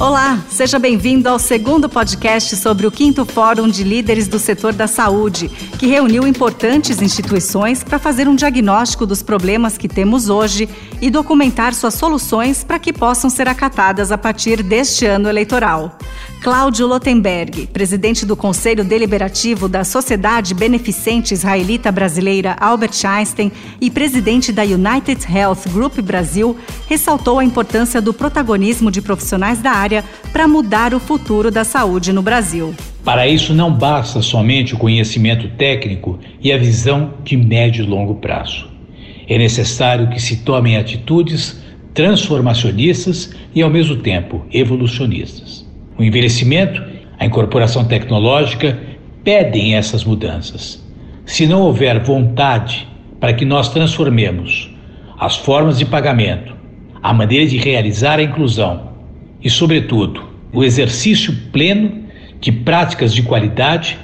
Olá, seja bem-vindo ao segundo podcast sobre o quinto Fórum de Líderes do Setor da Saúde, que reuniu importantes instituições para fazer um diagnóstico dos problemas que temos hoje e documentar suas soluções para que possam ser acatadas a partir deste ano eleitoral. Cláudio Lotenberg, presidente do Conselho Deliberativo da Sociedade Beneficente Israelita Brasileira Albert Einstein e presidente da United Health Group Brasil, ressaltou a importância do protagonismo de profissionais da área para mudar o futuro da saúde no Brasil. Para isso, não basta somente o conhecimento técnico e a visão de médio e longo prazo. É necessário que se tomem atitudes transformacionistas e, ao mesmo tempo, evolucionistas. O envelhecimento, a incorporação tecnológica pedem essas mudanças. Se não houver vontade para que nós transformemos as formas de pagamento, a maneira de realizar a inclusão e, sobretudo, o exercício pleno de práticas de qualidade,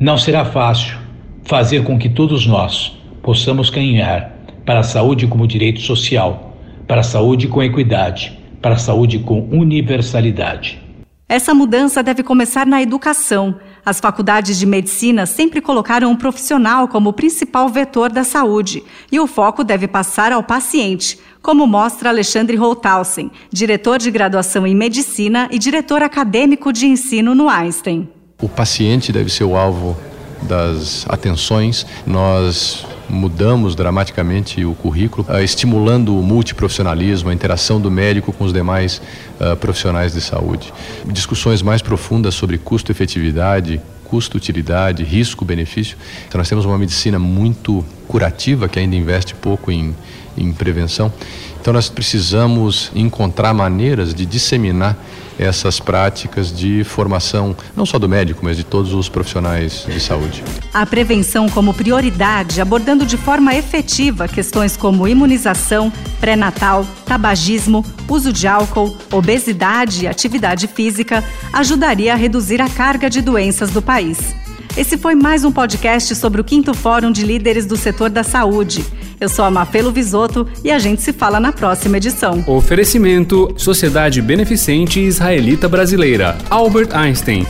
não será fácil fazer com que todos nós possamos caminhar para a saúde como direito social, para a saúde com equidade, para a saúde com universalidade. Essa mudança deve começar na educação. As faculdades de medicina sempre colocaram um profissional como o principal vetor da saúde, e o foco deve passar ao paciente, como mostra Alexandre Holthausen, diretor de graduação em medicina e diretor acadêmico de ensino no Einstein. O paciente deve ser o alvo das atenções. Nós mudamos dramaticamente o currículo, uh, estimulando o multiprofissionalismo, a interação do médico com os demais uh, profissionais de saúde. Discussões mais profundas sobre custo-efetividade, custo-utilidade, risco-benefício. Então, nós temos uma medicina muito curativa, que ainda investe pouco em, em prevenção. Então, nós precisamos encontrar maneiras de disseminar essas práticas de formação, não só do médico, mas de todos os profissionais de saúde. A prevenção como prioridade, abordando de forma efetiva questões como imunização, pré-natal, tabagismo, uso de álcool, obesidade e atividade física, ajudaria a reduzir a carga de doenças do país. Esse foi mais um podcast sobre o quinto Fórum de Líderes do Setor da Saúde. Eu sou a Mafelo Visoto e a gente se fala na próxima edição. Oferecimento Sociedade Beneficente Israelita Brasileira Albert Einstein